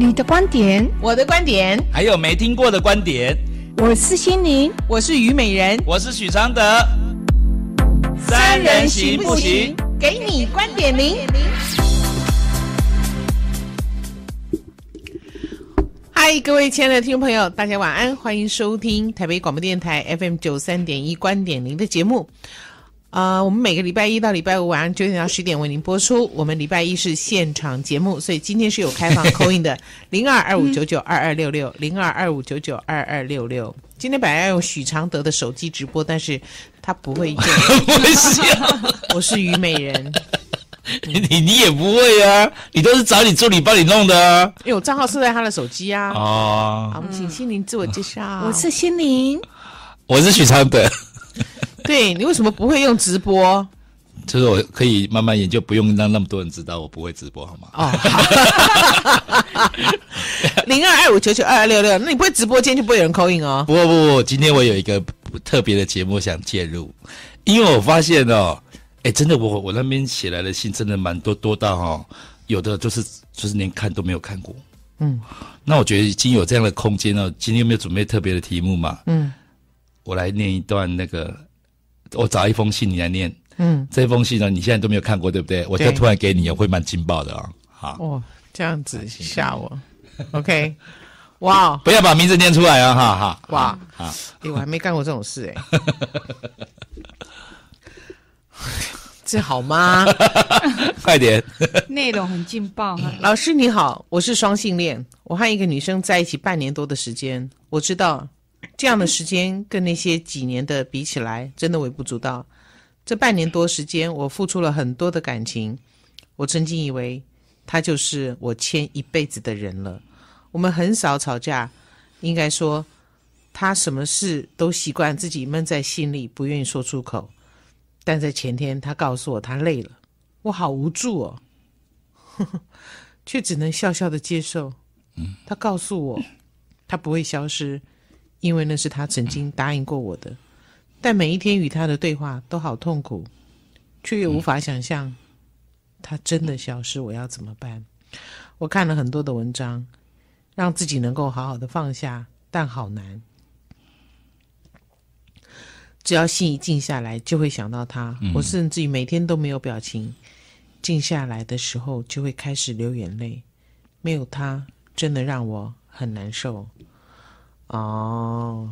你的观点，我的观点，还有没听过的观点。我是心灵，我是虞美人，我是许常德。三人行不行？给你观点零。嗨，各位亲爱的听众朋友，大家晚安，欢迎收听台北广播电台 FM 九三点一观点零的节目。啊、呃，我们每个礼拜一到礼拜五晚上九点到十点为您播出。我们礼拜一是现场节目，所以今天是有开放 call in 的零二二五九九二二六六零二二五九九二二六六。今天本来要用许常德的手机直播，但是他不会用。不会笑，我是虞美人。你你你也不会啊？你都是找你助理帮你弄的啊？因为我账号设在他的手机啊。哦。好，我们请心灵自我介绍。我是心灵，我是许常德。对，你为什么不会用直播？就是我可以慢慢研究，不用让那么多人知道我不会直播，好吗？哦，零二二五九九二二六六，那你不会直播间就不会有人 call in 哦。不不不，今天我有一个特别的节目想介入，因为我发现哦，哎，真的我我那边写来的信真的蛮多多到哈、哦，有的就是就是连看都没有看过。嗯，那我觉得已经有这样的空间了。今天有没有准备特别的题目嘛？嗯，我来念一段那个。我找一封信，你来念。嗯，这封信呢，你现在都没有看过，对不对？我就突然给你，我会蛮劲爆的啊、哦！好，哦，这样子吓我。OK，哇，不要把名字念出来啊！哈哈，哇，好，哎，我还没干过这种事哎，这好吗？快点，内容很劲爆。老师你好，我是双性恋，我和一个女生在一起半年多的时间，我知道。这样的时间跟那些几年的比起来，真的微不足道。这半年多时间，我付出了很多的感情。我曾经以为他就是我牵一辈子的人了。我们很少吵架，应该说他什么事都习惯自己闷在心里，不愿意说出口。但在前天，他告诉我他累了，我好无助哦，却只能笑笑的接受。他告诉我，他不会消失。因为那是他曾经答应过我的，但每一天与他的对话都好痛苦，却又无法想象他真的消失，我要怎么办？我看了很多的文章，让自己能够好好的放下，但好难。只要心一静下来，就会想到他。我甚至于每天都没有表情，静下来的时候就会开始流眼泪。没有他，真的让我很难受。哦，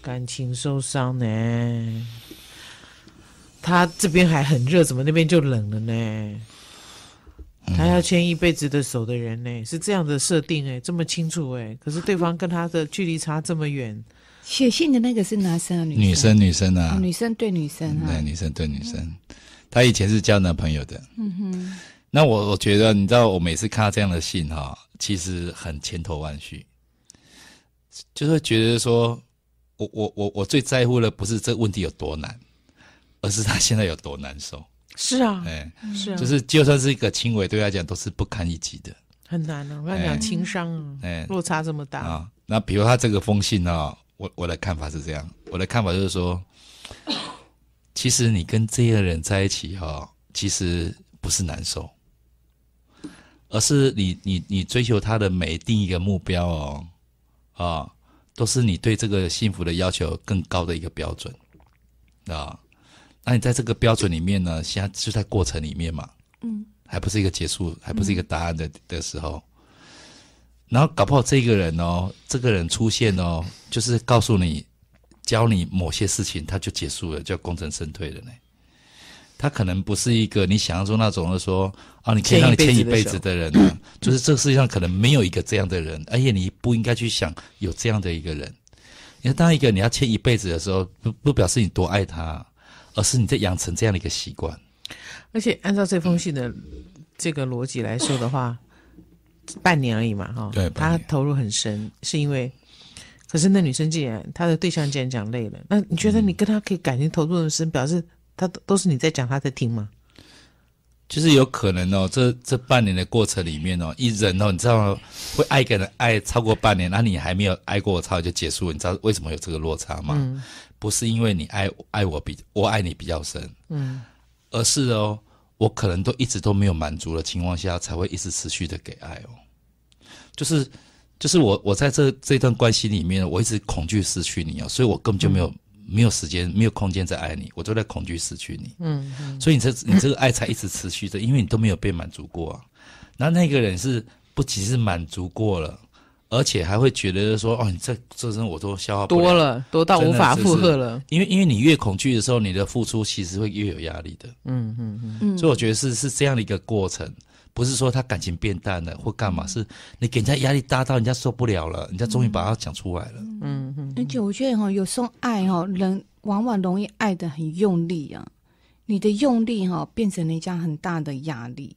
感情受伤呢？他这边还很热，怎么那边就冷了呢？他要牵一辈子的手的人呢？是这样的设定哎，这么清楚哎，可是对方跟他的距离差这么远。写信的那个是男生啊，女生？女生，女生啊，哦、女生对女生啊，对，女生对女生。他以前是交男朋友的。嗯哼。那我我觉得，你知道，我每次看到这样的信哈，其实很千头万绪。就是觉得说，我我我我最在乎的不是这个问题有多难，而是他现在有多难受。是啊，哎，是啊，就是就算是一个轻微，对他讲都是不堪一击的，很难啊。我跟你讲，情商啊，哎，落差这么大啊。那比如他这个封信呢，我我的看法是这样，我的看法就是说，其实你跟这个人在一起哈，其实不是难受，而是你你你追求他的每定一个目标哦。啊、哦，都是你对这个幸福的要求更高的一个标准啊、哦。那你在这个标准里面呢，现在就在过程里面嘛，嗯，还不是一个结束，还不是一个答案的、嗯、的时候。然后搞不好这个人哦，这个人出现哦，就是告诉你，教你某些事情，他就结束了，就功成身退了呢。他可能不是一个你想象中那种的说啊，你可以让你欠一辈子的人 就是这个世界上可能没有一个这样的人，而且你不应该去想有这样的一个人。因为当一个你要欠一辈子的时候，不不表示你多爱他，而是你在养成这样的一个习惯。而且按照这封信的这个逻辑来说的话，半年而已嘛，哈，对，他投入很深，是因为，可是那女生既然她的对象既然讲累了，那你觉得你跟他可以感情投入很深，表示？他都都是你在讲，他在听吗？就是有可能哦，这这半年的过程里面哦，一人哦，你知道会爱一个人爱超过半年，那你还没有爱过我超就结束，你知道为什么有这个落差吗？嗯，不是因为你爱爱我比我爱你比较深，嗯，而是哦，我可能都一直都没有满足的情况下，才会一直持续的给爱哦。就是就是我我在这这段关系里面，我一直恐惧失去你哦，所以我根本就没有、嗯、没有时间没有空间再爱你，我都在恐惧失去你。嗯，嗯所以你这你这个爱才一直持续着，因为你都没有被满足过啊。那那个人是不仅是满足过了。而且还会觉得说，哦，你这这身我都消耗了多了，多到无法负荷了。因为因为你越恐惧的时候，你的付出其实会越有压力的。嗯嗯嗯。所以我觉得是是这样的一个过程，不是说他感情变淡了或干嘛，是你给人家压力大到人家受不了了，人家终于把它讲出来了。嗯嗯。而且我觉得哈，有时候爱哈，人往往容易爱的很用力啊，你的用力哈，变成人家很大的压力。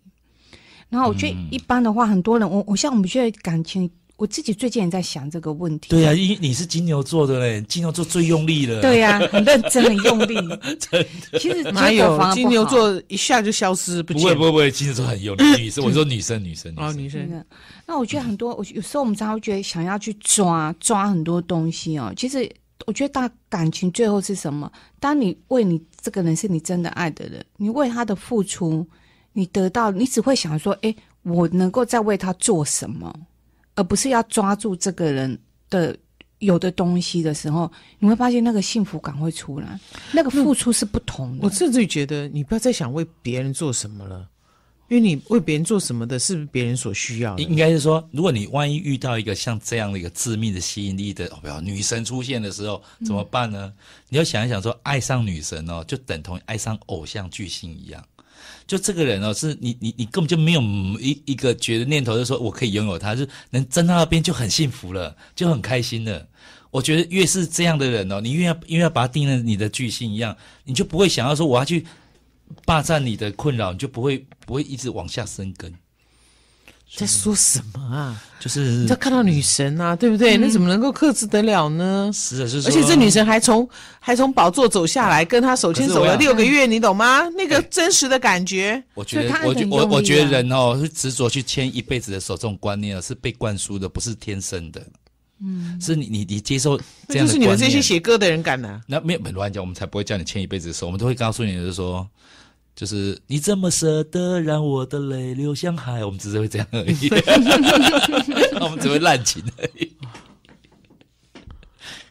然后我觉得一般的话，很多人我我像我们觉得感情。我自己最近也在想这个问题。对呀、啊，因为你是金牛座的嘞，金牛座最用力了。对呀、啊，很认真，很用力。真的，其实哪有金牛座一下就消失不见？不会不会不会，金牛座很用力。女生，我说女生女生哦，女生。那我觉得很多，我有时候我们常常会觉得想要去抓抓很多东西哦。其实我觉得大感情最后是什么？当你为你这个人是你真的爱的人，你为他的付出，你得到，你只会想说：哎，我能够再为他做什么？而不是要抓住这个人的有的东西的时候，你会发现那个幸福感会出来，那个付出是不同的。我甚至于觉得，你不要再想为别人做什么了，因为你为别人做什么的是不是别人所需要的。应该是说，如果你万一遇到一个像这样的一个致命的吸引力的，哦，不要女神出现的时候，怎么办呢？嗯、你要想一想说，说爱上女神哦，就等同于爱上偶像巨星一样。就这个人哦，是你你你根本就没有一一个觉得念头，就说我可以拥有他，就能站到那边就很幸福了，就很开心了。我觉得越是这样的人哦，你越要越要把他定成你的巨星一样，你就不会想要说我要去霸占你的困扰，你就不会不会一直往下生根。在说什么啊？就是他看到女神啊，对不对？嗯、那怎么能够克制得了呢？是的，是。而且这女神还从还从宝座走下来，跟他手牵手了六个月，你懂吗？那个真实的感觉。我觉得，我我我觉得人哦，是执着去牵一辈子的手，这种观念是被灌输的，不是天生的。嗯，是你你你接受这样的观念，就是你们这些写歌的人敢的。那没有乱讲，我们才不会叫你牵一辈子的手，我们都会告诉你，就是说。就是你怎么舍得让我的泪流向海，我们只是会这样而已，我们只会滥情而已。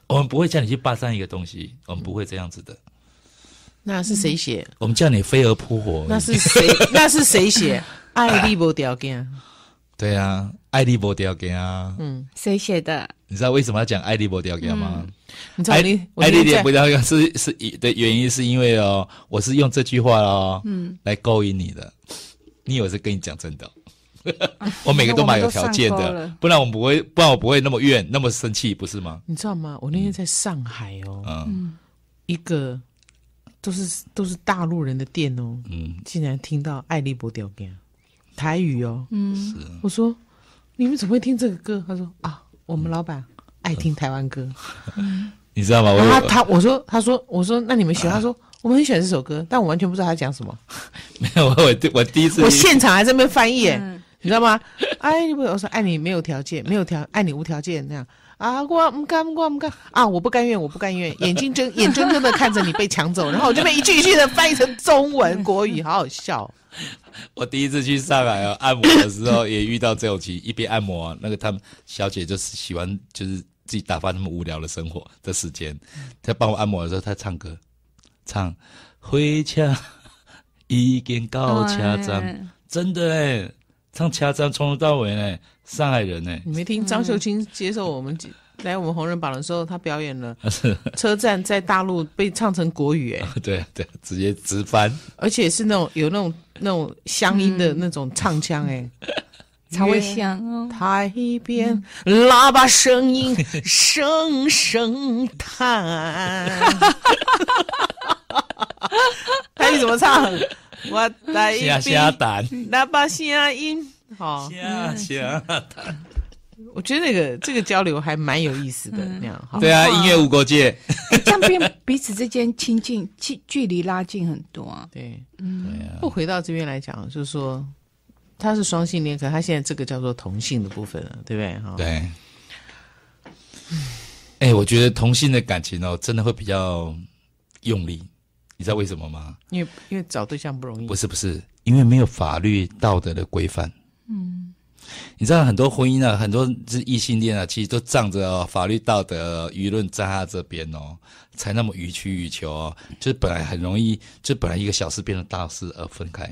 我们不会叫你去霸占一个东西，我们不会这样子的。那是谁写？我们叫你飞蛾扑火。那是谁？那是谁写？爱你无条件。对啊，爱丽无条件啊。嗯，谁写的？你知道为什么要讲爱丽无条件吗？嗯你知道你爱你点不掉是是的原因是因为哦，我是用这句话哦，嗯，来勾引你的。你以为是跟你讲真的？我每个都蛮有条件的，不然我不会，不然我不会那么怨，那么生气，不是吗？你知道吗？我那天在上海哦，嗯，一个都是都是大陆人的店哦，嗯，竟然听到爱你无条件台语哦，嗯，是。我说你们怎么会听这个歌？他说啊，我们老板。爱听台湾歌，你知道吗？他他我说他说我说那你们喜欢？他说我们很喜欢这首歌，但我完全不知道他讲什么。没有，我我第一次，我现场还在那边翻译，你知道吗？爱我说爱你没有条件，没有条爱你无条件那样啊！我不甘，我不甘啊！我不甘愿，我不甘愿，眼睛睁眼睁睁的看着你被抢走，然后我就被一句一句的翻译成中文国语，好好笑。我第一次去上海啊按摩的时候，也遇到这种情，一边按摩，那个他们小姐就是喜欢就是。自己打发那么无聊的生活的时间，她帮我按摩的时候，她唱歌，唱回家已经到车站，真的哎，唱车站从头到尾哎，上海人哎，你没听张秀清接受我们来我们红人榜的时候，他表演了 车站在大陆被唱成国语哎，对对，直接直翻，而且是那种有那种那种乡音的那种唱腔哎。才会香哦！台边喇叭声音声声叹，台语怎么唱？我台边喇叭声音。好，下下我觉得那个这个交流还蛮有意思的，那样哈。对啊，音乐无国界，这样变彼此之间亲近，距距离拉近很多啊。对，嗯，不回到这边来讲，就是说。他是双性恋，可他现在这个叫做同性的部分了，对不对？哈，对。哎、欸，我觉得同性的感情哦，真的会比较用力，你知道为什么吗？因为因为找对象不容易。不是不是，因为没有法律道德的规范。嗯。你知道很多婚姻啊，很多是异性恋啊，其实都仗着哦法律道德、舆论在他这边哦，才那么予取予求哦。就是本来很容易，就本来一个小事变成大事而分开。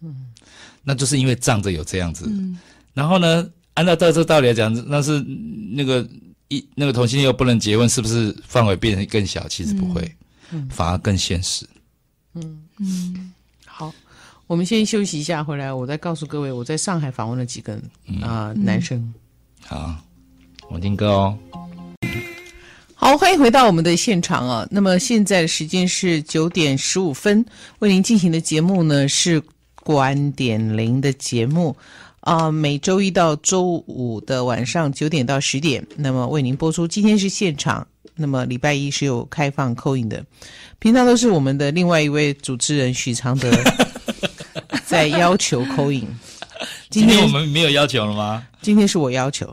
嗯，那就是因为仗着有这样子。嗯，然后呢，按照这这道理来讲，那是那个一那个同性恋又不能结婚，是不是范围变得更小？其实不会，嗯，反而更现实。嗯嗯，好。我们先休息一下，回来我再告诉各位，我在上海访问了几个啊、男生。好，我听歌哦。好，欢迎回到我们的现场啊。那么现在的时间是九点十五分，为您进行的节目呢是观点零的节目啊、呃，每周一到周五的晚上九点到十点，那么为您播出。今天是现场，那么礼拜一是有开放 call in 的，平常都是我们的另外一位主持人许常德。在要求 call in，今天我们没有要求了吗？今天是我要求。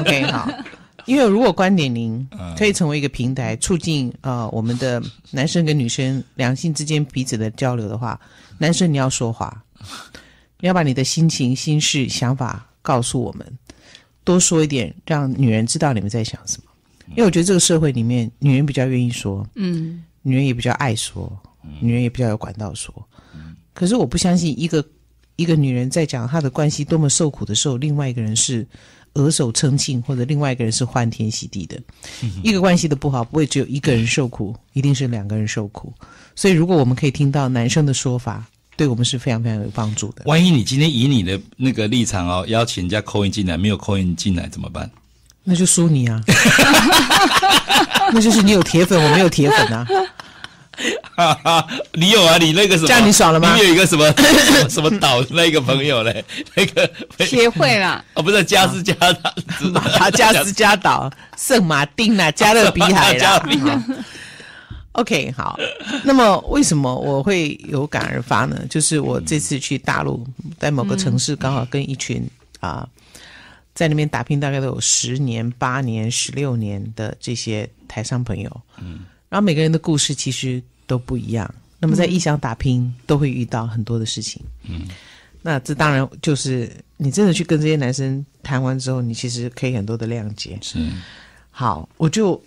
OK，好。因为如果观点零可以成为一个平台，促进呃我们的男生跟女生两性之间彼此的交流的话，男生你要说话，你要把你的心情、心事、想法告诉我们，多说一点，让女人知道你们在想什么。因为我觉得这个社会里面，女人比较愿意说，嗯，女人也比较爱说，女人也比较有管道说。可是我不相信一个一个女人在讲她的关系多么受苦的时候，另外一个人是额手称庆，或者另外一个人是欢天喜地的。嗯、一个关系的不好，不会只有一个人受苦，一定是两个人受苦。所以，如果我们可以听到男生的说法，对我们是非常非常有帮助的。万一你今天以你的那个立场哦，邀请人家 call in 进来，没有 call in 进来怎么办？那就输你啊！那就是你有铁粉，我没有铁粉啊。哈哈，你有啊？你那个什么？这样你爽了吗？你有一个什么 什么岛那个朋友嘞？那个协会啦。哦，不是加斯加岛，马达加斯加岛、圣马丁啦、加勒比海啦。OK，好。那么为什么我会有感而发呢？就是我这次去大陆，在某个城市，刚好跟一群啊，在那边打拼大概都有十年、八年、十六年的这些台商朋友。嗯。然后每个人的故事其实都不一样。那么在异乡打拼，嗯、都会遇到很多的事情。嗯，那这当然就是你真的去跟这些男生谈完之后，你其实可以很多的谅解。是，好，我就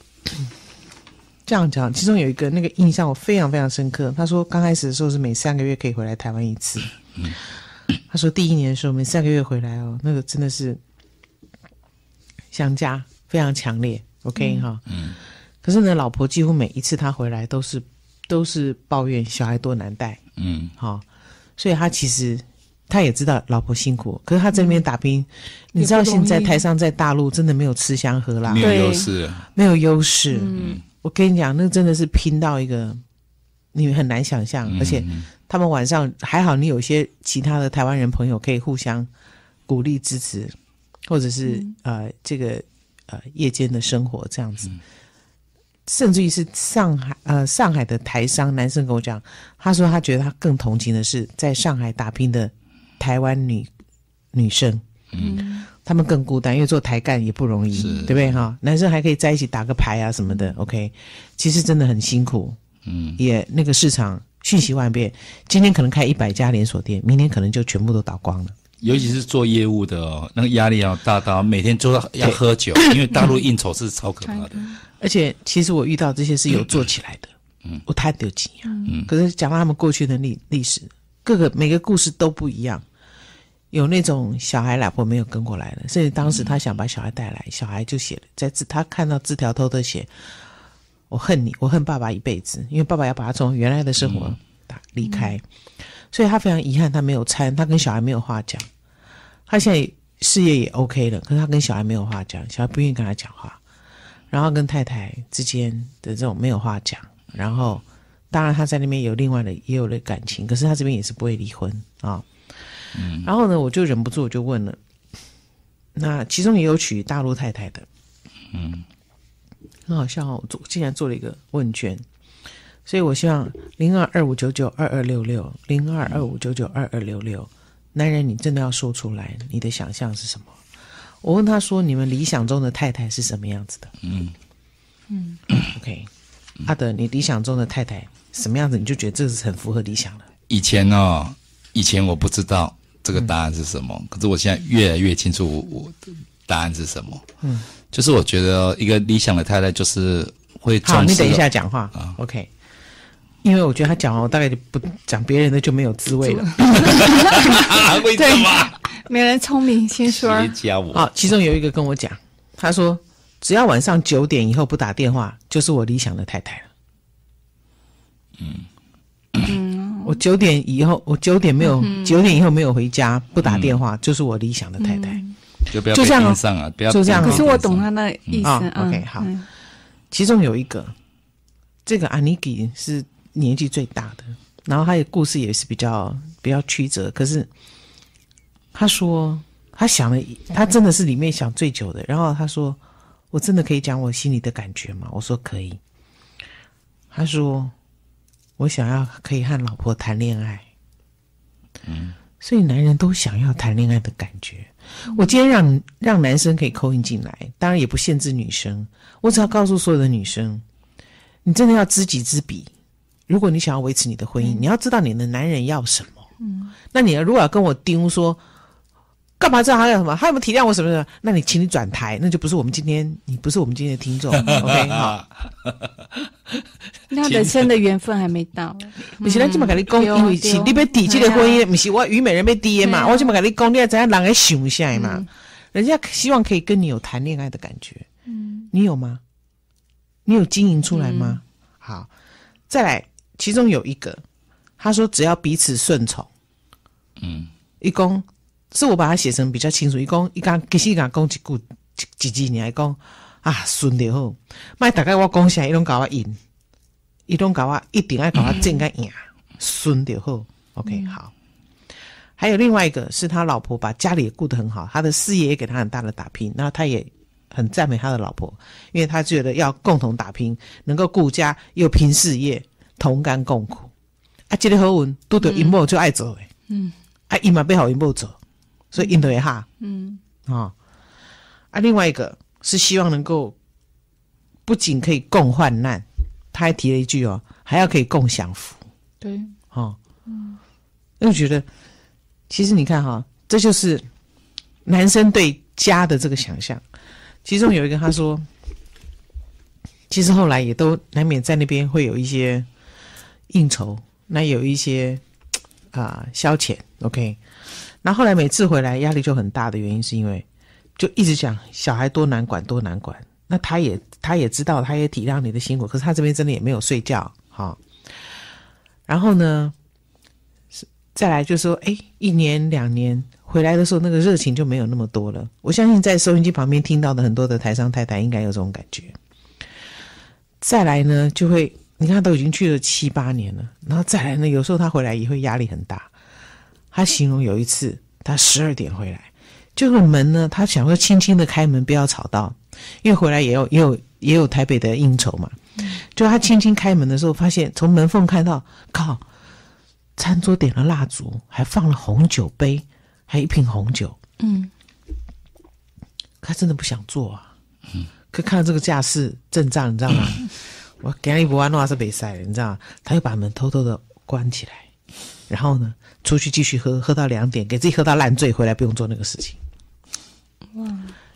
这样讲。其中有一个那个印象我非常非常深刻。他说刚开始的时候是每三个月可以回来台湾一次。嗯，他说第一年的时候每三个月回来哦，那个真的是想家非常强烈。OK 哈，嗯。可是呢，老婆几乎每一次他回来都是都是抱怨小孩多难带，嗯，好、哦，所以他其实他也知道老婆辛苦，可是他在那边打拼，嗯、你知道现在台商在大陆真的没有吃香喝辣，没有优势，没有优势。嗯，我跟你讲，那真的是拼到一个你很难想象，嗯、而且他们晚上还好，你有些其他的台湾人朋友可以互相鼓励支持，或者是、嗯、呃这个呃夜间的生活这样子。嗯甚至于是上海，呃，上海的台商男生跟我讲，他说他觉得他更同情的是在上海打拼的台湾女女生，嗯，他们更孤单，因为做台干也不容易，对不对？哈？男生还可以在一起打个牌啊什么的，OK，其实真的很辛苦，嗯，也那个市场瞬息万变，今天可能开一百家连锁店，明天可能就全部都倒光了。尤其是做业务的哦，那个压力要大到每天都要要喝酒，因为大陆应酬是超可怕的。而且，其实我遇到这些是有做起来的，嗯，我太得劲啊。嗯，可是讲到他们过去的历历史，各个每个故事都不一样。有那种小孩老婆没有跟过来的，甚至当时他想把小孩带来，小孩就写了在字，他看到字条偷偷写：“我恨你，我恨爸爸一辈子，因为爸爸要把他从原来的生活打离开。”所以他非常遗憾，他没有参，他跟小孩没有话讲。他现在事业也 OK 了，可是他跟小孩没有话讲，小孩不愿意跟他讲话。然后跟太太之间的这种没有话讲，然后当然他在那边有另外的也有了感情，可是他这边也是不会离婚啊。嗯，然后呢，我就忍不住我就问了，那其中也有娶大陆太太的，嗯，很好笑哦，我做竟然做了一个问卷，所以我希望零二二五九九二二六六零二二五九九二二六六，男人你真的要说出来，你的想象是什么？我问他说：“你们理想中的太太是什么样子的？”嗯嗯，OK，阿德，你理想中的太太什么样子？你就觉得这是很符合理想的？以前哦，以前我不知道这个答案是什么，嗯、可是我现在越来越清楚我我的答案是什么。嗯，就是我觉得一个理想的太太就是会重视。好，你等一下讲话啊。OK，因为我觉得他讲完，我大概就不讲别人的就没有滋味了。为什么？没人聪明，先说。好，其中有一个跟我讲，他说只要晚上九点以后不打电话，就是我理想的太太了。嗯。嗯，我九点以后，我九点没有九、嗯、点以后没有回家，不打电话，嗯、就是我理想的太太。就不要就这样上啊，不要就这样。可是我懂他那意思。嗯哦、OK，好。嗯、其中有一个，这个安妮给是年纪最大的，然后他的故事也是比较比较曲折。可是他说他想了，他真的是里面想最久的。然后他说：“我真的可以讲我心里的感觉吗？”我说：“可以。”他说。我想要可以和老婆谈恋爱，嗯，所以男人都想要谈恋爱的感觉。我今天让让男生可以 call in 进来，当然也不限制女生。我只要告诉所有的女生，你真的要知己知彼。如果你想要维持你的婚姻，你要知道你的男人要什么。嗯，那你如果要跟我盯说。干嘛知道他要什么？还有没有体谅我什么什么？那你请你转台，那就不是我们今天，你不是我们今天的听众。OK，好。那人生的缘分还没到。不是，咱这么跟你讲，因为是你要缔这个婚姻，不是我虞美人要缔的嘛。我这么跟你讲，你要怎样让人想一下嘛？人家希望可以跟你有谈恋爱的感觉。嗯，你有吗？你有经营出来吗？好，再来，其中有一个，他说只要彼此顺从。嗯，一公。是我把它写成比较清楚。一公一讲，其实伊讲讲一句，几几年来讲啊，顺的好。卖大概我讲啥，伊拢搞我赢，伊拢搞我一定爱搞我正个赢，顺的好。OK，好。还有另外一个是他老婆把家里也顾得很好，他的事业也给他很大的打拼，然后他也很赞美他的老婆，因为他觉得要共同打拼，能够顾家又拼事业，同甘共苦。啊，这个好运拄着因某就爱走诶，嗯，啊，伊嘛要好因某走。所以印度也哈，嗯，哦，啊，另外一个是希望能够不仅可以共患难，他还提了一句哦，还要可以共享福，对，哦，嗯，因为我觉得其实你看哈、哦，这就是男生对家的这个想象。其中有一个他说，其实后来也都难免在那边会有一些应酬，那有一些啊、消遣，OK。那后来每次回来压力就很大的原因，是因为就一直讲小孩多难管多难管。那他也他也知道，他也体谅你的辛苦，可是他这边真的也没有睡觉，哈。然后呢，再来就说，哎，一年两年回来的时候，那个热情就没有那么多了。我相信在收音机旁边听到的很多的台商太太应该有这种感觉。再来呢，就会你看都已经去了七八年了，然后再来呢，有时候他回来也会压力很大。他形容有一次，他十二点回来，这个门呢，他想说轻轻的开门，不要吵到，因为回来也有也 有也有台北的应酬嘛。就他轻轻开门的时候，发现从门缝看到，靠，餐桌点了蜡烛，还放了红酒杯，还有一瓶红酒。嗯，他真的不想做啊。嗯，可看到这个架势阵仗，你知道吗？我给他一波安诺是比赛，你知道吗？他又把门偷偷的关起来，然后呢？出去继续喝，喝到两点，给自己喝到烂醉，回来不用做那个事情。哇！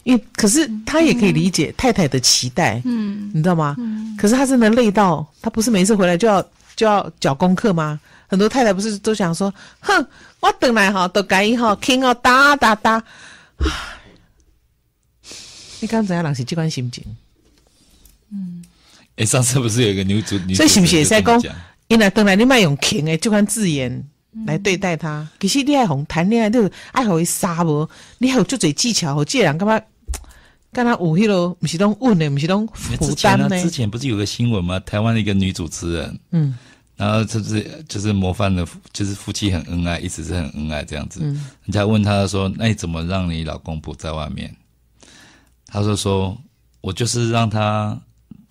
因为可是他也可以理解太太的期待，嗯，你知道吗？嗯。可是他真的累到，他不是每次回来就要就要缴功课吗？很多太太不是都想说，哼，我等来哈，都该哈，听哦，哒哒哒。你刚怎样冷是这款心情？嗯。哎，上次不是有一个女主，所以是不是也在讲？因为当然你卖用情诶，这款字眼。来对待他，其实你爱红谈恋爱都爱好伊杀无，你还有足侪技巧，和这人干嘛？跟他有迄个，不是拢问的，不是拢负担呢？之前不是有个新闻吗？台湾的一个女主持人，嗯，然后就是就是模范的，就是夫妻很恩爱，一直是很恩爱这样子。嗯，人家问他说：“那你怎么让你老公不在外面？”他说：“说我就是让他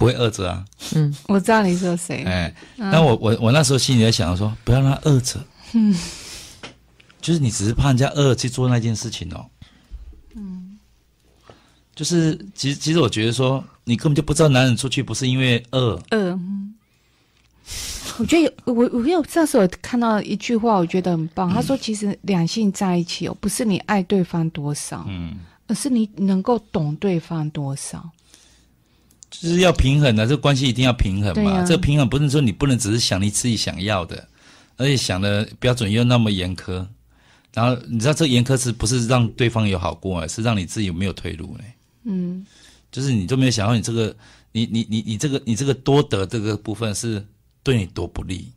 不会饿着啊。”嗯，我知道你说谁。哎，那我我我那时候心里在想说，不要让他饿着。嗯，就是你只是怕人家饿去做那件事情哦。嗯，就是其实其实我觉得说，你根本就不知道男人出去不是因为饿。饿。我觉得我我有这时候看到一句话，我觉得很棒。他说，其实两性在一起哦，不是你爱对方多少，嗯，而是你能够懂对方多少。就是要平衡的，这关系一定要平衡嘛。啊这个平衡不是说你不能只是想你自己想要的，而且想的标准又那么严苛。然后你知道这严苛是不是让对方有好过，是让你自己有没有退路呢？嗯，就是你都没有想到你这个，你你你你这个你这个多得这个部分是对你多不利，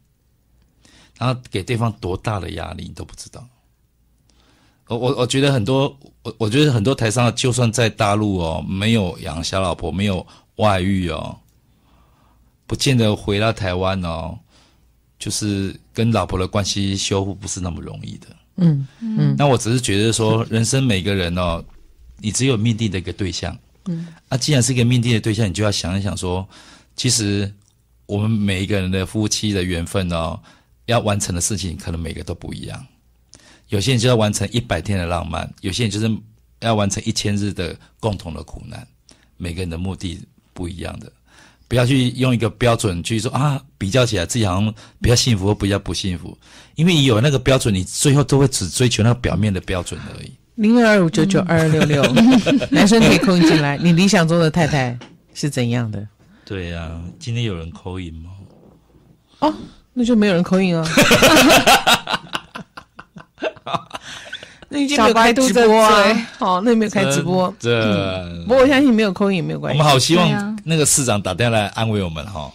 然后给对方多大的压力你都不知道。我我我觉得很多我我觉得很多台商就算在大陆哦，没有养小老婆，没有。外遇哦，不见得回到台湾哦，就是跟老婆的关系修复不是那么容易的。嗯嗯，那我只是觉得说，人生每个人哦，你只有命定的一个对象。嗯，啊，既然是一个命定的对象，你就要想一想说，其实我们每一个人的夫妻的缘分哦，要完成的事情可能每个都不一样。有些人就要完成一百天的浪漫，有些人就是要完成一千日的共同的苦难。每个人的目的。不一样的，不要去用一个标准去说啊，比较起来自己好像比较幸福或比较不幸福，因为你有那个标准，你最后都会只追求那个表面的标准而已。零二二五九九二二六六，男生可以 call 进来。你理想中的太太是怎样的？对呀、啊，今天有人 call in 吗？哦，那就没有人 call in 啊。那你今天没有开直播啊？好，那你没有开直播。这、嗯，不过我相信没有 call in 也没有关系。我们好希望那个市长打电话来安慰我们哈。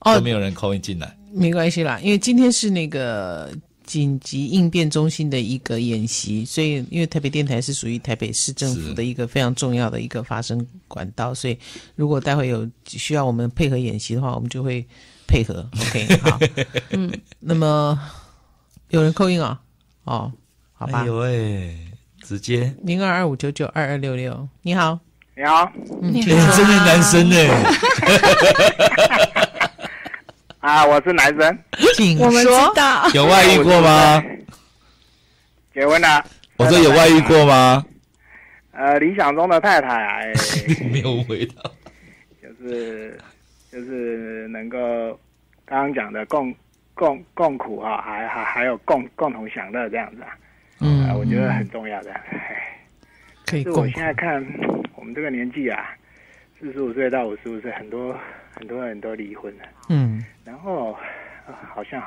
哦，都没有人 call in 进来，没关系啦，因为今天是那个紧急应变中心的一个演习，所以因为台北电台是属于台北市政府的一个非常重要的一个发声管道，所以如果待会有需要我们配合演习的话，我们就会配合。OK，好，嗯，那么有人 call in 啊？哦。好吧，有哎、欸，直接零二二五九九二二六六，你好，你好，你好，真的男生呢？啊，我是男生，请我们知道。有外遇过吗？结婚了，我说有外遇过吗？呃，理想中的太太，哎、没有回答，就是就是能够刚刚讲的共共共苦啊，还还还有共共同享乐这样子啊。嗯、呃，我觉得很重要的。可以。是我现在看我们这个年纪啊，四十五岁到五十五岁，很多很多人都离婚了。嗯。然后、呃、好像，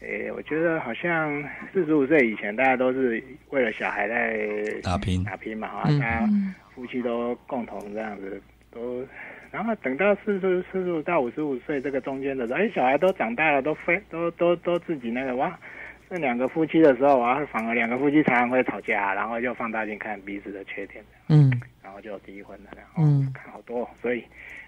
诶，我觉得好像四十五岁以前，大家都是为了小孩在打拼打拼嘛，哈、嗯，大家夫妻都共同这样子都，然后等到四十四十五到五十五岁这个中间的时候，哎，小孩都长大了，都飞都都都自己那个哇。那两个夫妻的时候，啊，反而两个夫妻常常会吵架，然后就放大镜看彼此的缺点，嗯，然后就离婚了，然后嗯，看好多，所以，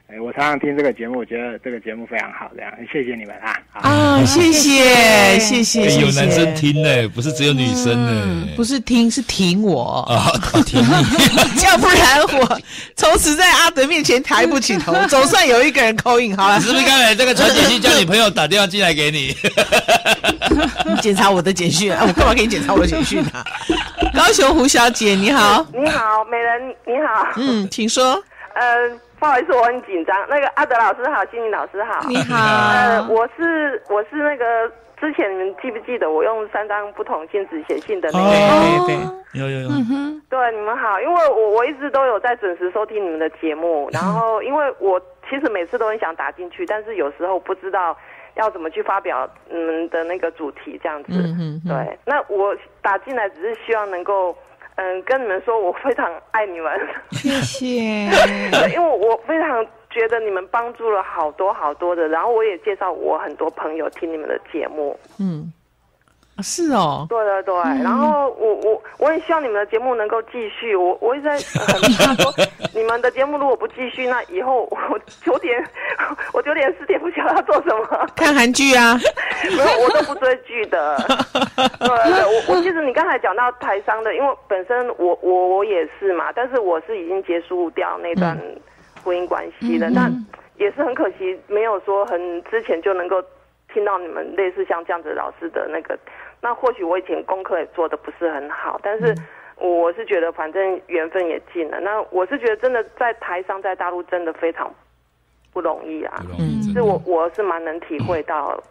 哎，我常常听这个节目，我觉得这个节目非常好，这样，谢谢你们啊，啊，谢谢，谢谢，谢谢，有男生听呢，不是只有女生呢，不是听，是挺我。啊，挺你，要不然我 从此在阿德面前抬不起头，总算有一个人 call in 好了，是不是刚才这个传简讯叫你朋友打电话进来给你？检查我的简讯，啊，我干嘛给你检查我的简讯啊？高雄胡小姐，你好，你好，美人，你好，嗯，请说。呃，不好意思，我很紧张。那个阿德老师好，心理老师好，你好。呃，我是我是那个之前你们记不记得我用三张不同信纸写信的那个？哦，对对，有有有。嗯哼，对，你们好，因为我我一直都有在准时收听你们的节目，然后因为我其实每次都很想打进去，但是有时候不知道。要怎么去发表你们的那个主题这样子？嗯哼哼，对，那我打进来只是希望能够，嗯，跟你们说我非常爱你们，谢谢。因为我非常觉得你们帮助了好多好多的，然后我也介绍我很多朋友听你们的节目。嗯。是哦，对对对，嗯、然后我我我也希望你们的节目能够继续。我我一直在很怕说，你们的节目如果不继续，那以后我九点 我九点十点不晓得要做什么？看韩剧啊？没有，我都不追剧的。对，对，对，我我其实你刚才讲到台商的，因为本身我我我也是嘛，但是我是已经结束掉那段婚姻关系的，那、嗯、也是很可惜，没有说很之前就能够听到你们类似像这样子老师的那个。那或许我以前功课也做的不是很好，但是我是觉得反正缘分也尽了。那我是觉得真的在台上在大陆真的非常不容易啊，是我我是蛮能体会到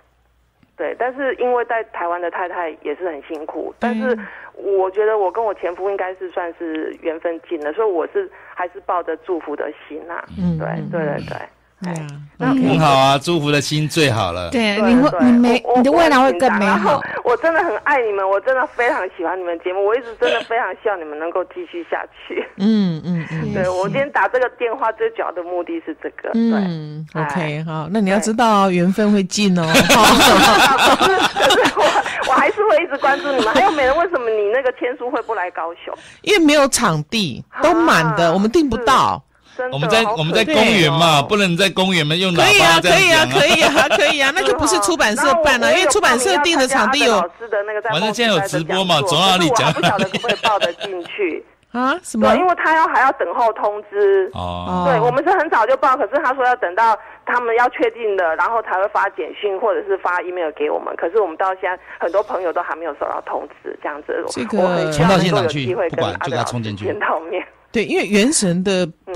对，但是因为在台湾的太太也是很辛苦，但是我觉得我跟我前夫应该是算是缘分尽了，所以我是还是抱着祝福的心呐、嗯嗯对对对。对啊，那很好啊，祝福的心最好了。对，你会你没你的未来会更美。好我真的很爱你们，我真的非常喜欢你们节目，我一直真的非常希望你们能够继续下去。嗯嗯嗯对我今天打这个电话最主要的目的是这个。对。，OK，好，那你要知道缘分会尽哦。可是可是我我还是会一直关注你们。还有美人，为什么你那个天书会不来高雄？因为没有场地，都满的，啊我们订不到。我们在我们在公园嘛，哦不能在公园嘛用喇可以啊，叭这可以啊，可以啊，可以啊，那就不是出版社办了，因为出版社定的场地有老师的那个在反正现在有直播嘛梦时走到哪里代的讲不晓得可不可以报得进去。啊什么对，？因为他要还要等候通知。哦，对，我们是很早就报，可是他说要等到他们要确定的，然后才会发简讯或者是发 email 给我们。可是我们到现在很多朋友都还没有收到通知，这样子。这个冲到现场去机会跟不管就给他冲进去见到面。对，因为原神的嗯，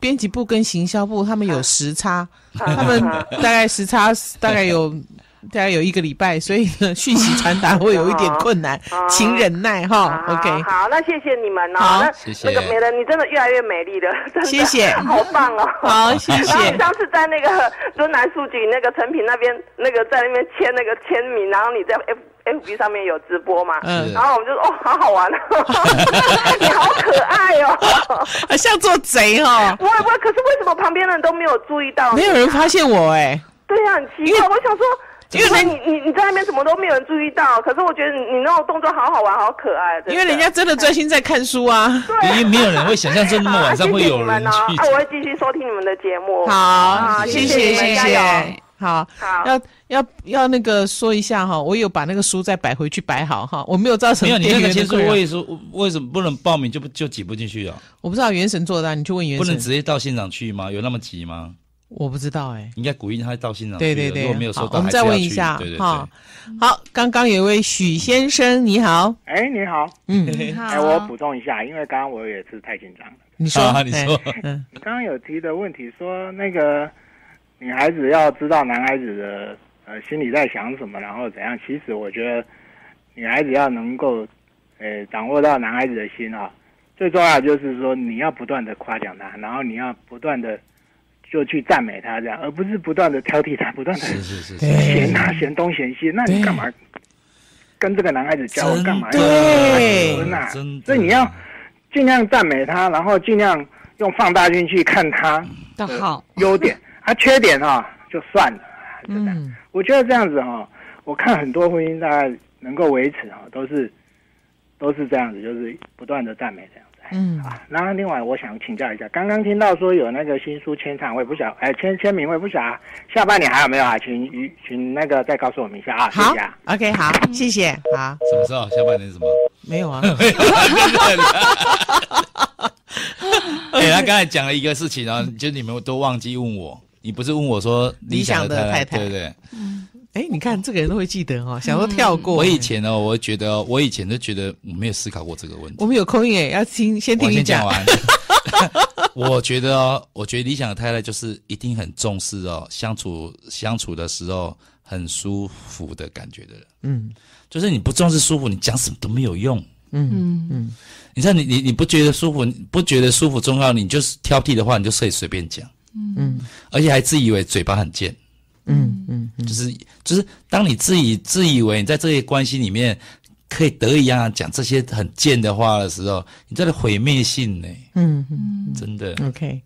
编辑部跟行销部他们有时差，他他们大概时差大概有大概有一个礼拜，所以呢讯息传达会有一点困难，请忍耐哈。OK，好，那谢谢你们哦。好那谢谢那个美人，你真的越来越美丽了，真的。谢谢好棒哦。好谢谢然后你上次在那个敦南书局那个成品那边，那个在那边签那个签名，然后你在 F F B 上面有直播嘛？嗯然后我们就说哦，好好玩哦，你好可爱哦。啊像做贼哦，不会不会，可是为什么旁边人都没有注意到？没有人发现我哎，对呀、很奇怪。我想说，因为你你你在那边什么都没有人注意到，可是我觉得你你那种动作好好玩，好可爱。的因为人家真的专心在看书啊。因为没有人会想象说那么晚上 会有人去啊我会继续收听你们的节目。好，好谢谢谢谢好要要要那个说一下哈，我有把那个书再摆回去摆好哈，我没有造成没有，你那个签店员的困扰书为什为什么不能报名就不就挤不进去啊？我不知道原神做的啊，你去问原神不能。直接到现场去吗？有那么急吗？我不知道哎。应该鼓励他到现场去的。对对对，如果没有收到，我们再问一下还是要去对对哈。好，刚刚有一位许先生，你好，哎，你好，嗯，你好，哎，我补充一下，因为刚刚我也是太紧张了。你说啊，你说哎嗯，你刚刚有提的问题说，那个女孩子要知道男孩子的呃心里在想什么，然后怎样。其实我觉得女孩子要能够呃掌握到男孩子的心啊，最重要的就是说你要不断的夸奖他，然后你要不断的就去赞美他，这样，而不是不断的挑剔他，不断的是是是嫌他嫌东嫌西。那你干嘛跟这个男孩子交往？干嘛要真的结婚啊？所以你要尽量赞美他，然后尽量用放大镜去看他的好，优点，他、缺点啊、就算了，就这样。嗯我觉得这样子哈、我看很多婚姻大概能够维持哈、都是都是这样子，就是不断的赞美这样子。嗯，啊，然后另外我想请教一下，刚刚听到说有那个新书签唱会，不晓哎签签名会，不晓啊下半年还有没有啊？请请请那个再告诉我们一下啊，谢好谢啊。，OK，好，谢谢，好，什么时候？下半年什么？没有啊，哎，他刚才讲了一个事情啊，就你们都忘记问我，你不是问我说理想的太太太对不对？哎，你看这个人都会记得哈，想说跳过，我以前呢，我觉得我以前就觉得我没有思考过这个问题。我们有空音诶，要听先听你讲，先讲完。我觉得哦，我觉得理想的太太就是一定很重视哦，相处相处的时候很舒服的感觉的人。嗯就是你不重视舒服，你讲什么都没有用。嗯嗯嗯你知道你，你你不觉得舒服，你不觉得舒服重要，你就是挑剔的话，你就可以随便讲，嗯。而且还自以为嘴巴很贱。嗯嗯。嗯，就是就是，当你自以自以为你在这些关系里面可以得意洋洋讲这些很贱的话的时候，你在毁灭性呢，嗯嗯真的。，OK，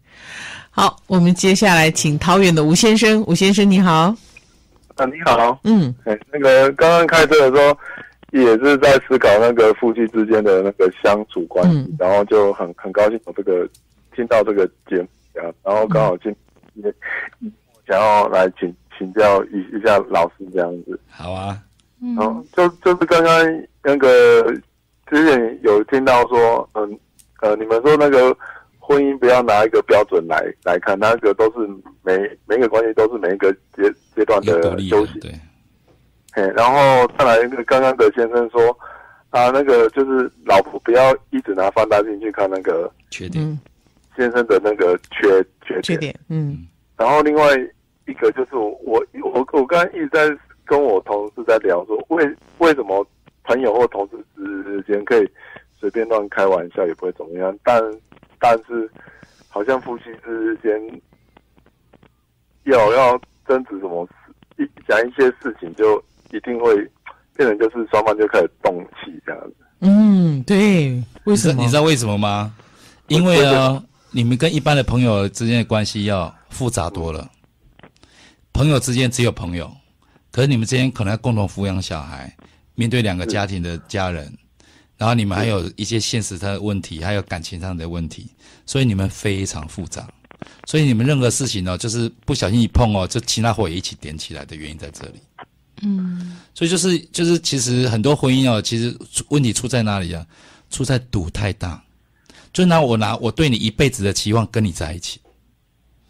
好，我们接下来请桃园的吴先生，吴先生你好，啊，你好，嗯。哎，那个刚刚开车的时候，也是在思考那个夫妻之间的那个相处关系，嗯。然后就很很高兴有这个听到这个节目，啊，然后刚好今也想要来请请教一一下老师这样子，好啊，嗯就就是刚刚那个之前有听到说，嗯呃，你们说那个婚姻不要拿一个标准来来看，那个都是每每一个关系都是每一个阶阶段的立的，修行。对，嘿，然后再来那个刚刚的先生说，啊，那个就是老婆不要一直拿放大镜去看那个缺点。嗯，先生的那个缺缺点。缺点，嗯然后另外一个就是我我我我刚刚一直在跟我同事在聊说，为为什么朋友或同事之间可以随便乱开玩笑也不会怎么样，但但是好像夫妻之间要要争执什么事，一讲一些事情就一定会变成就是双方就开始动气这样子。嗯，对，为什么？你知道为什么吗？因为呢，你们跟一般的朋友之间的关系要复杂多了。朋友之间只有朋友，可是你们之间可能要共同抚养小孩，面对两个家庭的家人，然后你们还有一些现实上的问题，还有感情上的问题，所以你们非常复杂。所以你们任何事情呢，就是不小心一碰哦，就其他火也一起点起来的原因在这里。嗯，所以就是就是，其实很多婚姻哦，其实问题出在哪里啊？出在赌太大。就拿我拿我对你一辈子的期望跟你在一起，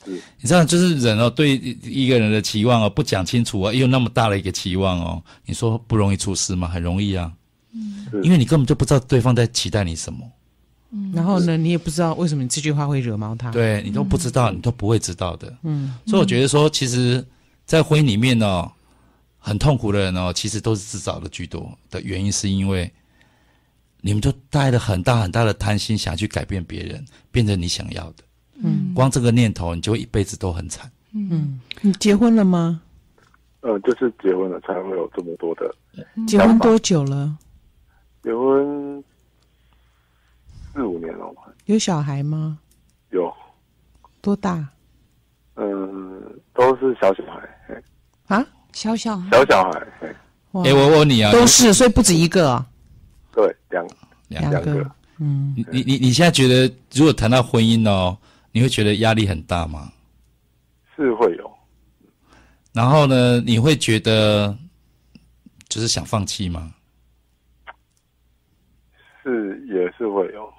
你知道，就是人哦，对一个人的期望哦，不讲清楚啊，又那么大的一个期望哦，你说不容易出事吗？很容易啊，嗯，因为你根本就不知道对方在期待你什么，嗯，然后呢，你也不知道为什么你这句话会惹毛他，对你都不知道，你都不会知道的，嗯，所以我觉得说，其实，在婚姻里面哦，很痛苦的人哦，其实都是自找的居多的原因，是因为。你们就带了很大很大的贪心，想去改变别人，变成你想要的。嗯，光这个念头，你就会一辈子都很惨。嗯，你结婚了吗？嗯，就是结婚了才会有这么多的。结婚多久了？结婚四五年了吧。有小孩吗？有。多大？嗯，都是小小孩。啊，小小孩。小小孩。哎，我问你啊，都是，所以不止一个啊。对，两两两个，嗯，你你你你现在觉得，如果谈到婚姻哦，你会觉得压力很大吗？是会有。然后呢，你会觉得就是想放弃吗？是，也是会有，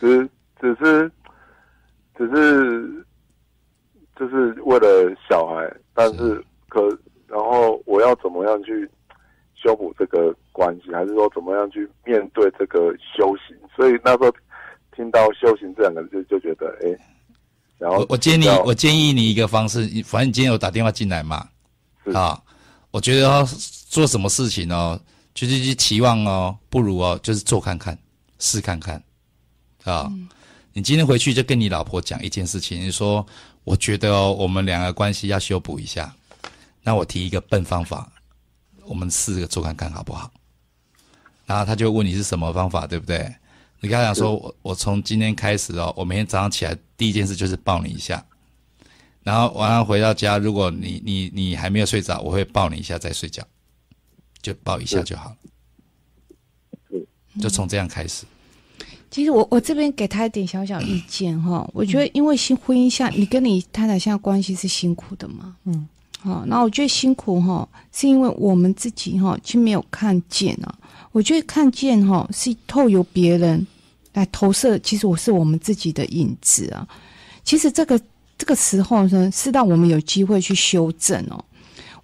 只只是只是就是为了小孩，但是，是可然后我要怎么样去修补这个？关系，还是说怎么样去面对这个修行？所以那时候听到“修行”这两个字，就就觉得哎、欸，然后我我建议你，我建议你一个方式，反正你今天有打电话进来嘛，啊，我觉得哦，做什么事情哦，就是去期望哦，不如哦，就是做看看，试看看，啊，嗯、你今天回去就跟你老婆讲一件事情，你说我觉得哦，我们两个关系要修补一下，那我提一个笨方法，我们试着做看看好不好？然后他就问你是什么方法，对不对？你跟他讲说，我我从今天开始哦，我每天早上起来第一件事就是抱你一下，然后晚上回到家，如果你你你还没有睡着，我会抱你一下再睡觉，就抱一下就好了。就从这样开始。其实我我这边给他一点小小意见哈，我觉得因为新婚姻下，你跟你太太现在关系是辛苦的嘛，嗯，好，那我觉得辛苦哈，是因为我们自己哈，其实没有看见啊。我觉得看见哈是透由别人来投射，其实我是我们自己的影子啊。其实这个这个时候呢，是让我们有机会去修正哦。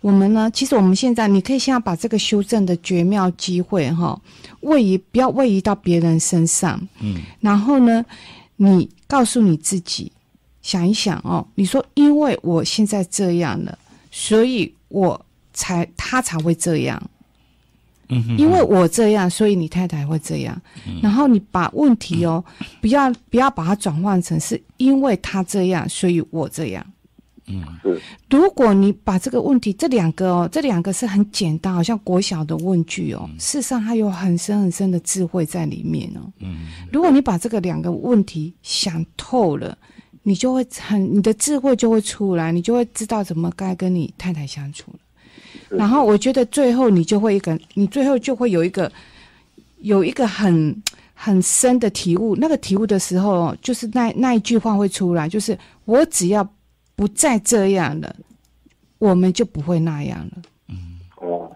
我们呢，其实我们现在你可以现在把这个修正的绝妙机会哈，位移不要位移到别人身上，嗯，然后呢，你告诉你自己，想一想哦，你说因为我现在这样了，所以我才他才会这样。嗯，因为我这样，所以你太太会这样。嗯、然后你把问题哦，嗯、不要不要把它转换成是因为他这样，所以我这样。嗯，是。如果你把这个问题，这两个哦，这两个是很简单，好像国小的问句哦，嗯、事实上它有很深很深的智慧在里面哦。嗯，如果你把这个两个问题想透了，你就会很，你的智慧就会出来，你就会知道怎么该跟你太太相处了。然后我觉得最后你就会一个，你最后就会有一个，有一个很很深的体悟。那个体悟的时候，就是那那一句话会出来，就是我只要不再这样了，我们就不会那样了。嗯，哦，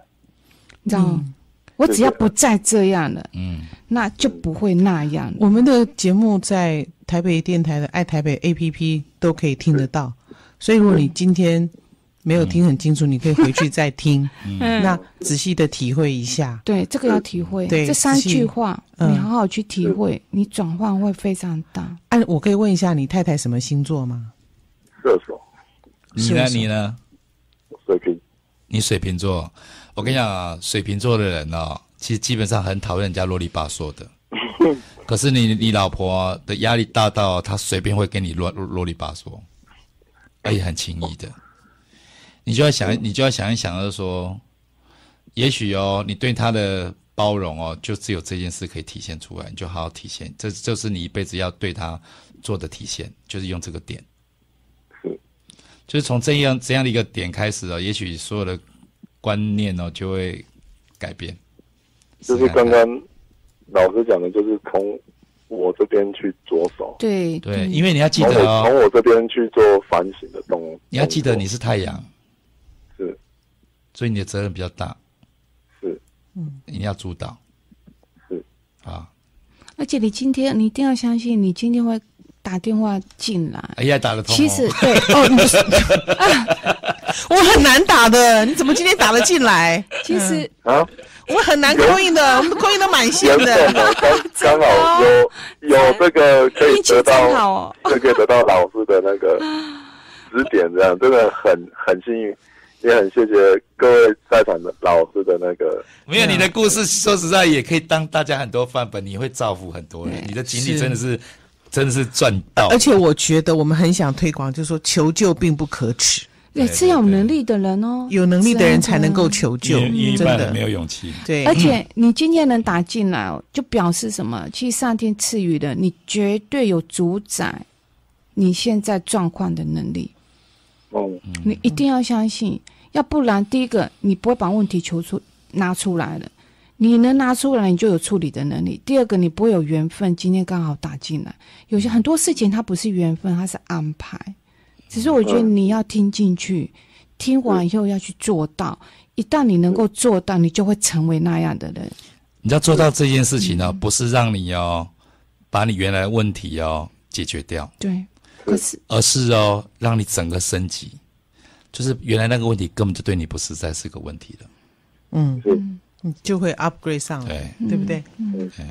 你知道吗？嗯、我只要不再这样了，嗯，那就不会那样。我们的节目在台北电台的爱台北 APP 都可以听得到，所以如果你今天。没有听很清楚，嗯、你可以回去再听，嗯、那仔细的体会一下。对，这个要体会。对，这三句话，嗯、你好好去体会，你转换会非常大。哎、啊，我可以问一下你太太什么星座吗？射手。你呢？你呢？水瓶。你水瓶座。我跟你讲啊，水瓶座的人哦，其实基本上很讨厌人家啰里吧嗦的。可是你你老婆的压力大到她随便会跟你啰啰里吧嗦，而且很轻易的。你就要想，你就要想一想，就是说，也许哦，你对她的包容哦，就只有这件事可以体现出来，你就好好体现，这就是你一辈子要对她做的体现，就是用这个点。是，就是从这样这样的一个点开始哦，也许所有的观念哦就会改变。就是刚刚老师讲的，就是从我这边去着手。对对，因为你要记得从哦，我从我这边去做反省的动作。你要记得你是太阳，是。所以你的责任比较大，是。嗯你要主导。是。啊，而且你今天你一定要相信，你今天会打电话进来。哎呀，打得通哦。其实对哦，你是 我很难打的，你怎么今天打了进来？其实啊，我很难扣印的，我们扣印都满线的。哦，刚刚好有有这个可以得到，哦。这可以得到老师的那个指点，这样真的很很幸运，也很谢谢各位在场的老师的那个。没有你的故事，说实在也可以当大家很多范本，你会造福很多人。你的经历真的是真的是赚到，而且我觉得我们很想推广，就是说求救并不可耻，对是要有能力的人哦，有能力的人才能够求救真的般人没有勇气。对。而且你今天能打进来，就表示什么？其实上天赐予的，你绝对有主宰你现在状况的能力。哦，你一定要相信，要不然第一个你不会把问题求出拿出来了，你能拿出来，你就有处理的能力。第二个，你不会有缘分，今天刚好打进来。有些很多事情它不是缘分，它是安排。只是我觉得你要听进去，听完以后要去做到。一旦你能够做到，你就会成为那样的人。你要做到这件事情呢，不是让你哦把你原来的问题哦解决掉，对，可是而是哦让你整个升级，就是原来那个问题根本就对你不实在是个问题了。嗯，是你就会 upgrade 上来，对，对不对？嗯是。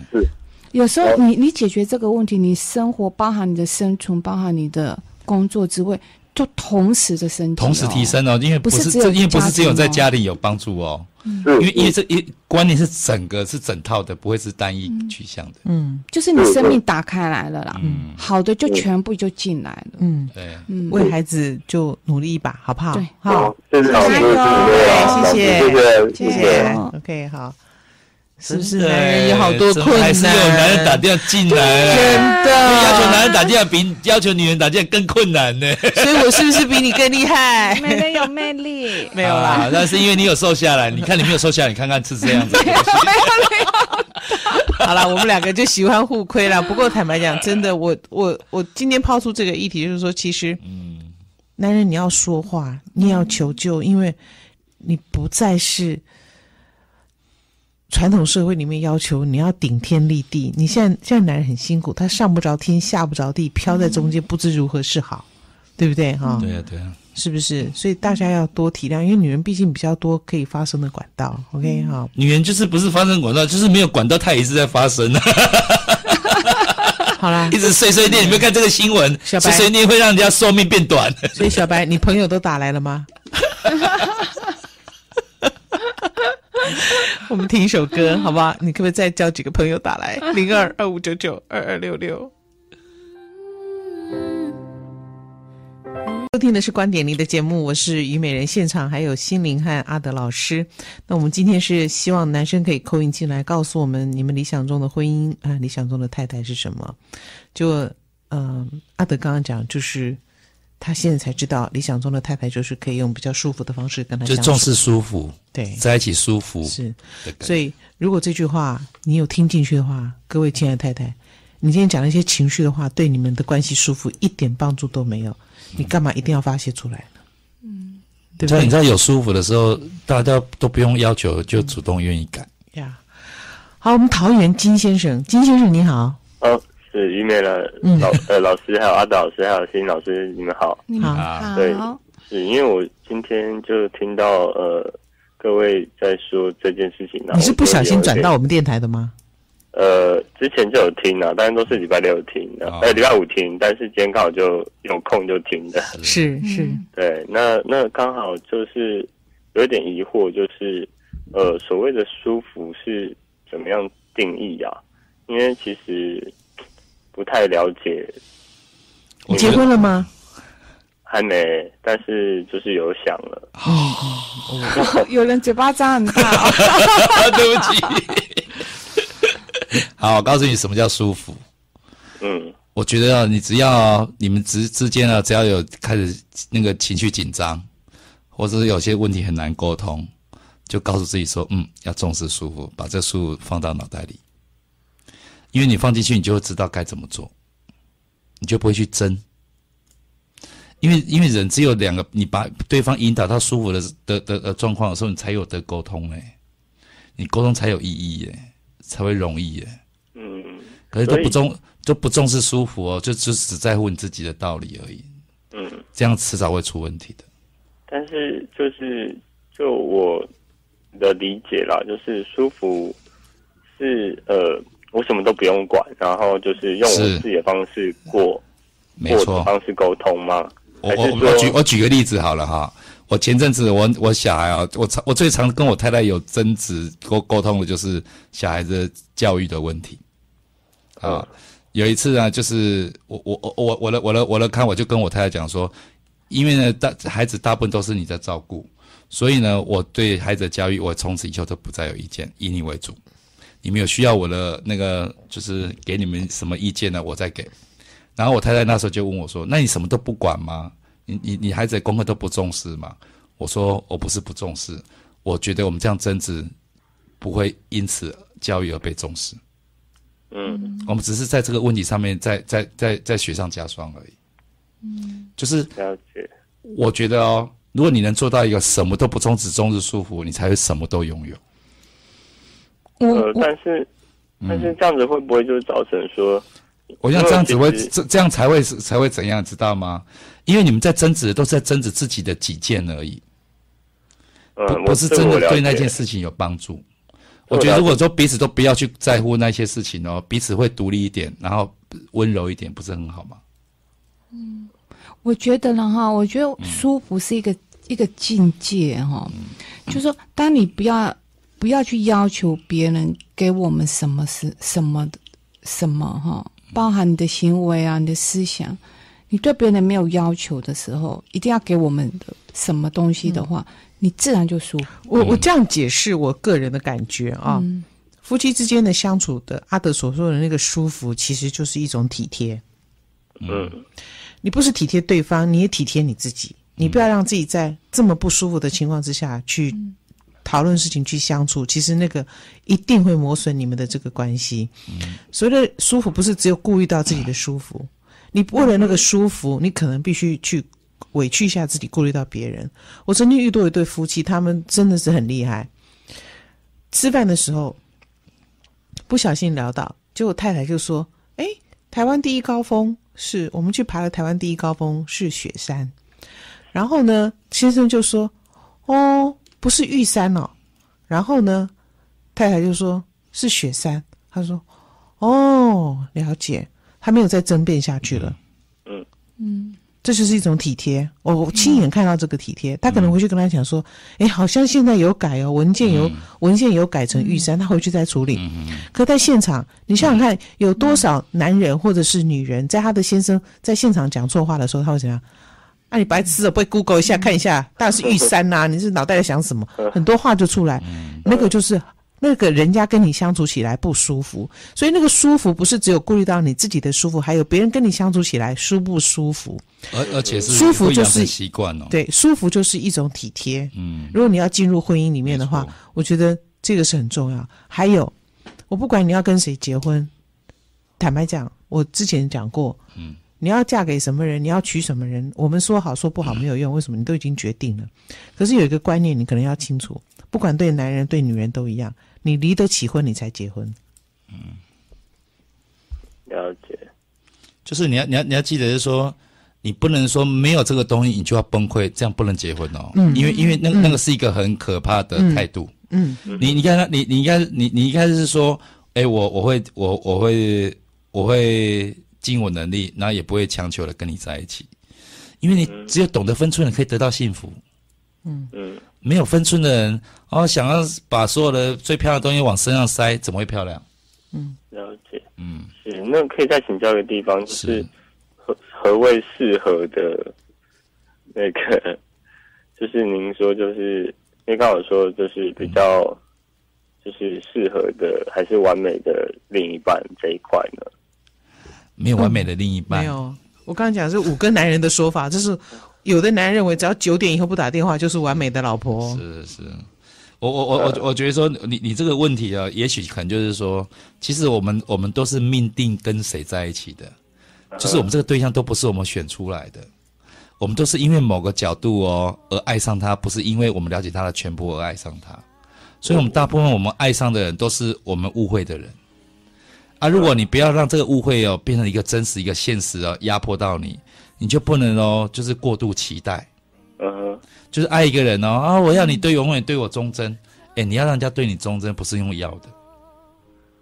有时候你你解决这个问题，你生活包含你的生存，包含你的工作之位，就同时的升级、哦，同时提升哦，因为不是不是只因为不是只有在家里有帮助哦，是，因为因为这一观念是整个是整套的，不会是单一取向的。嗯。就是你生命打开来了啦，嗯。好的就全部就进来了。嗯，对，嗯，为孩子就努力一把，好不好？对。好，谢谢老师，谢谢加油。老师谢谢。谢谢，谢谢。谢。谢。OK，好，是不是男人有好多怎困难？还是有男人打电话进来，真的要求男人打电话比要求女人打电话更困难呢。所以我是不是比你更厉害？没人有魅力，没有啦，啊，那是因为你有瘦下来。你看你没有瘦下来，你看看是这样子。没有没有 好了，我们两个就喜欢互亏了。不过坦白讲，真的，我我我今天抛出这个议题，就是说，其实，男人你要说话，你要求救，因为你不再是传统社会里面要求你要顶天立地。你现在现在男人很辛苦，他上不着天，下不着地，飘在中间，不知如何是好，对不对？哈、对啊，对啊。是不是？所以大家要多体谅，因为女人毕竟比较多可以发生的管道。OK，好。女人就是不是发生管道，就是没有管道，她也是在发生啊。好啦一，直碎碎念，你没有看这个新闻？碎碎念会让人家寿命变短。所以小白，你朋友都打来了吗？我们听一首歌，好不好？你可不可以再叫几个朋友打来？零二二五九九二二六六。收听的是观点里的节目，我是虞美人，现场还有心灵和阿德老师。那我们今天是希望男生可以扣音进来，告诉我们你们理想中的婚姻啊，理想中的太太是什么？就嗯、呃，阿德刚刚讲，就是他现在才知道，理想中的太太就是可以用比较舒服的方式跟他就重视舒服，对，在一起舒服。是。所以，如果这句话你有听进去的话，各位亲爱的太太，你今天讲那些情绪的话，对你们的关系舒服一点帮助都没有。你干嘛一定要发泄出来呢？嗯，对不对？你知道有舒服的时候，大家都不用要求，就主动愿意改。呀，好，我们桃园金先生，金先生你好，哦，是虞美人嗯老呃老师，还有阿德老师，还有欣老师，你们好。你好好，对是因为我今天就听到呃各位在说这件事情，然后你是不小心转到我们电台的吗？呃之前就有听啊，但是都是礼拜六听的，哦呃礼拜五听，但是今天刚好就有空就听的。是是，对，那那刚好就是有一点疑惑，就是呃，所谓的舒服是怎么样定义呀、啊？因为其实不太了解。你结婚了吗？还没，但是就是有想了。哦，有人嘴巴张很大、哦。对不起。好，我告诉你什么叫舒服。嗯，我觉得你只要你们之之间啊，只要有开始那个情绪紧张，或者是有些问题很难沟通，就告诉自己说，嗯，要重视舒服，把这舒服放到脑袋里。因为你放进去，你就会知道该怎么做，你就不会去争。因为因为人只有两个，你把对方引导到舒服的的的的状况的时候，你才有得沟通哎，你沟通才有意义哎，才会容易哎。嗯，可是都不重都不重视舒服哦，就就只在乎你自己的道理而已。嗯，这样迟早会出问题的。但是就是就我的理解啦，就是舒服是呃，我什么都不用管，然后就是用我自己的方式过，没错，方式沟通吗？我我我举我举个例子好了哈，我前阵子我我小孩啊，我常我最常跟我太太有争执沟沟通的就是小孩子教育的问题。啊，有一次啊，就是我我我我我的我的我的看，我就跟我太太讲说，因为呢大孩子大部分都是你在照顾，所以呢我对孩子的教育，我从此以后都不再有意见，以你为主。你们有需要我的那个就是给你们什么意见呢？我再给。然后我太太那时候就问我说：“那你什么都不管吗？你你你孩子的功课都不重视吗？”我说：“我不是不重视，我觉得我们这样争执不会因此教育而被重视。嗯，我们只是在这个问题上面再再再再雪上加霜而已。嗯，就是了解。我觉得哦，如果你能做到一个什么都不重视，只重视舒服，你才会什么都拥有。呃，但是但是这样子会不会就是造成说？”我想这样子会这这样才会才会怎样，知道吗？因为你们在争执都是在争执自己的己见而已，不不是真的对那件事情有帮助。我觉得如果说彼此都不要去在乎那些事情哦，彼此会独立一点，然后温柔一点，不是很好吗？嗯，我觉得呢哈，我觉得舒服是一个一个境界哈，就是说当你不要不要去要求别人给我们什么是什么的什么哈。包含你的行为啊，你的思想，你对别人没有要求的时候，一定要给我们的什么东西的话，嗯、你自然就舒服。我我这样解释我个人的感觉啊，嗯、夫妻之间的相处的阿德所说的那个舒服，其实就是一种体贴。嗯，你不是体贴对方，你也体贴你自己。你不要让自己在这么不舒服的情况之下去。讨论事情去相处，其实那个一定会磨损你们的这个关系。所谓的舒服不是只有顾虑到自己的舒服，你为了那个舒服，你可能必须去委屈一下自己，顾虑到别人。我曾经遇到一对夫妻，他们真的是很厉害。吃饭的时候不小心聊到，结果太太就说：“哎，台湾第一高峰是我们去爬了台湾第一高峰是雪山。”然后呢，先生就说：“哦。”不是玉山哦，然后呢，太太就说是雪山。他说：“哦，了解。”他没有再争辩下去了。嗯嗯，这就是一种体贴。我我亲眼看到这个体贴。他可能回去跟他讲说：“哎，好像现在有改哦，文件有文件有改成玉山。”他回去再处理。可在现场，你想想看，有多少男人或者是女人，在他的先生在现场讲错话的时候，他会怎样？那、啊、你白痴了，不会 Google 一下看一下，当然是玉山呐、啊！你是脑袋在想什么？很多话就出来，那个就是那个人家跟你相处起来不舒服，所以那个舒服不是只有顾虑到你自己的舒服，还有别人跟你相处起来舒不舒服。而而且是舒服就是习惯哦，对，舒服就是一种体贴。嗯，如果你要进入婚姻里面的话，我觉得这个是很重要。还有，我不管你要跟谁结婚，坦白讲，我之前讲过，嗯。你要嫁给什么人？你要娶什么人？我们说好说不好没有用，为什么？你都已经决定了。可是有一个观念，你可能要清楚，不管对男人对女人都一样，你离得起婚，你才结婚。嗯，了解。就是你要你要你要记得，就是说，你不能说没有这个东西，你就要崩溃，这样不能结婚哦。嗯，因为因为那那个是一个很可怕的态度。嗯，嗯你你看你你应该你你一开始是说，哎，我我会我我会我会。尽我能力，然后也不会强求的跟你在一起，因为你只有懂得分寸，你可以得到幸福。嗯嗯，没有分寸的人，哦，想要把所有的最漂亮的东西往身上塞，怎么会漂亮？嗯，了解。嗯，是。那可以再请教一个地方，就是何何谓适合的？那个，就是您说，就是因为刚好说，就是比较，就是适合的还是完美的另一半这一块呢？没有完美的另一半。没有，我刚才讲是五个男人的说法，就是。有的男人认为，只要九点以后不打电话，就是完美的老婆。是是，我我我我我觉得说，你你这个问题啊，也许可能就是说，其实我们我们都是命定跟谁在一起的，就是我们这个对象都不是我们选出来的，我们都是因为某个角度哦而爱上他，不是因为我们了解他的全部而爱上他，所以我们大部分我们爱上的人都是我们误会的人。啊，如果你不要让这个误会哦变成一个真实一个现实哦，压迫到你。你就不能哦，就是过度期待，嗯哼，就是爱一个人哦啊，我要你对永远对我忠贞，哎，你要让人家对你忠贞，不是用要的，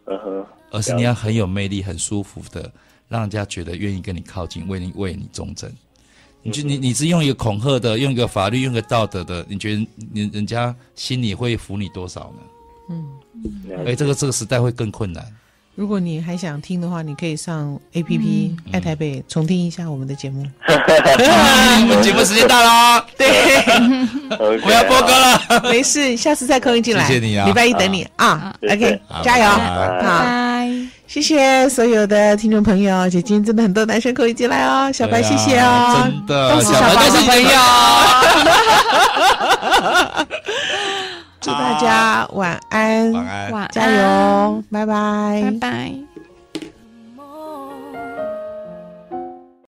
嗯哼，而是你要很有魅力、很舒服的，让人家觉得愿意跟你靠近，为你为你忠贞。你就你你是用一个恐吓的，用一个法律，用一个道德的，你觉得人人家心里会服你多少呢？嗯，哎，这个这个时代会更困难。如果你还想听的话，你可以上 A P P 爱台北重听一下我们的节目。节目时间到了，对，我要播歌了。没事，下次再扣音进来。谢谢你啊，礼拜一等你。啊。OK，加油，好，谢谢所有的听众朋友。姐今天真的很多男生扣音进来哦，小白谢谢哦，真的，都是小白。的朋友。祝大家晚安，晚安，晚安，加油，拜拜，拜拜。